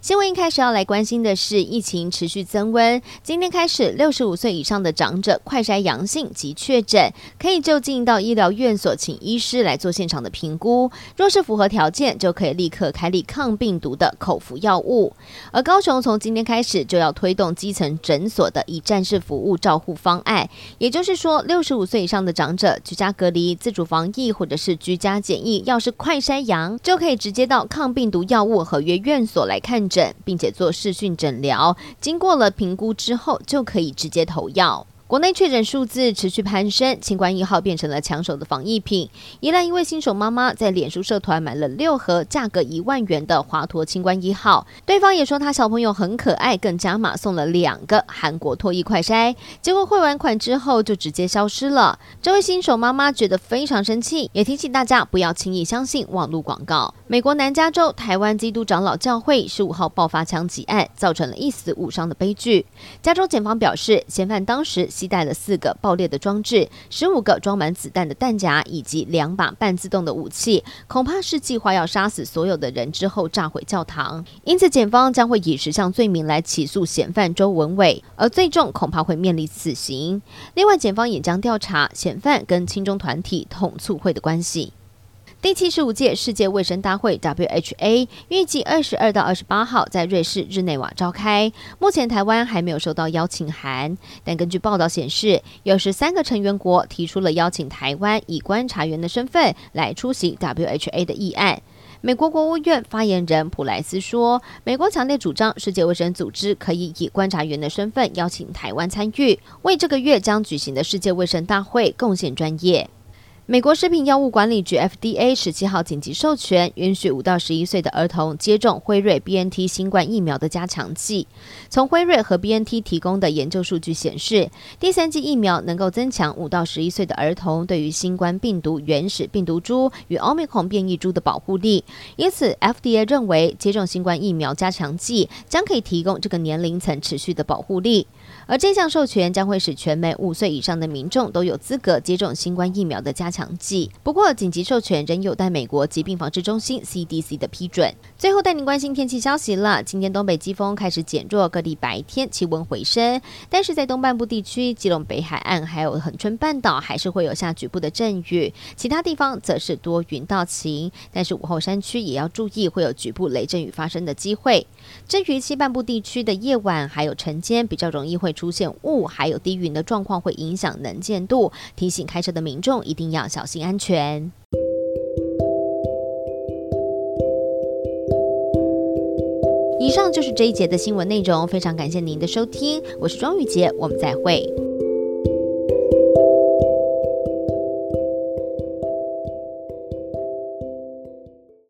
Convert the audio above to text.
新闻一开始要来关心的是疫情持续增温。今天开始，六十五岁以上的长者快筛阳性及确诊，可以就近到医疗院所请医师来做现场的评估。若是符合条件，就可以立刻开立抗病毒的口服药物。而高雄从今天开始就要推动基层诊所的一站式服务照护方案，也就是说，六十五岁以上的长者居家隔离、自主防疫或者是居家检疫，要是快筛阳，就可以直接到抗病毒药物合约院所来看诊。并且做视讯诊疗，经过了评估之后，就可以直接投药。国内确诊数字持续攀升，清冠一号变成了抢手的防疫品。宜兰一位新手妈妈在脸书社团买了六盒，价格一万元的华佗清冠一号，对方也说他小朋友很可爱，更加码送了两个韩国脱衣快筛。结果汇完款之后就直接消失了。这位新手妈妈觉得非常生气，也提醒大家不要轻易相信网络广告。美国南加州台湾基督长老教会十五号爆发枪击案，造成了一死五伤的悲剧。加州检方表示，嫌犯当时携带了四个爆裂的装置、十五个装满子弹的弹夹以及两把半自动的武器，恐怕是计划要杀死所有的人之后炸毁教堂。因此，检方将会以十项罪名来起诉嫌犯周文伟，而最终恐怕会面临死刑。另外，检方也将调查嫌犯跟亲中团体统促会的关系。第七十五届世界卫生大会 （WHA） 预计二十二到二十八号在瑞士日内瓦召开。目前台湾还没有收到邀请函，但根据报道显示，有十三个成员国提出了邀请台湾以观察员的身份来出席 WHA 的议案。美国国务院发言人普莱斯说：“美国强烈主张世界卫生组织可以以观察员的身份邀请台湾参与，为这个月将举行的世界卫生大会贡献专业。”美国食品药物管理局 FDA 十七号紧急授权，允许五到十一岁的儿童接种辉瑞 BNT 新冠疫苗的加强剂。从辉瑞和 BNT 提供的研究数据显示，第三剂疫苗能够增强五到十一岁的儿童对于新冠病毒原始病毒株与奥密克戎变异株的保护力。因此，FDA 认为接种新冠疫苗加强剂将可以提供这个年龄层持续的保护力。而这项授权将会使全美五岁以上的民众都有资格接种新冠疫苗的加强。强剂。不过，紧急授权仍有待美国疾病防治中心 （CDC） 的批准。最后带您关心天气消息了。今天东北季风开始减弱，各地白天气温回升，但是在东半部地区、基隆北海岸还有恒春半岛还是会有下局部的阵雨，其他地方则是多云到晴。但是午后山区也要注意会有局部雷阵雨发生的机会。至于西半部地区的夜晚还有晨间比较容易会出现雾还有低云的状况，会影响能见度，提醒开车的民众一定要小心安全。以上就是这一节的新闻内容，非常感谢您的收听，我是庄玉洁，我们再会。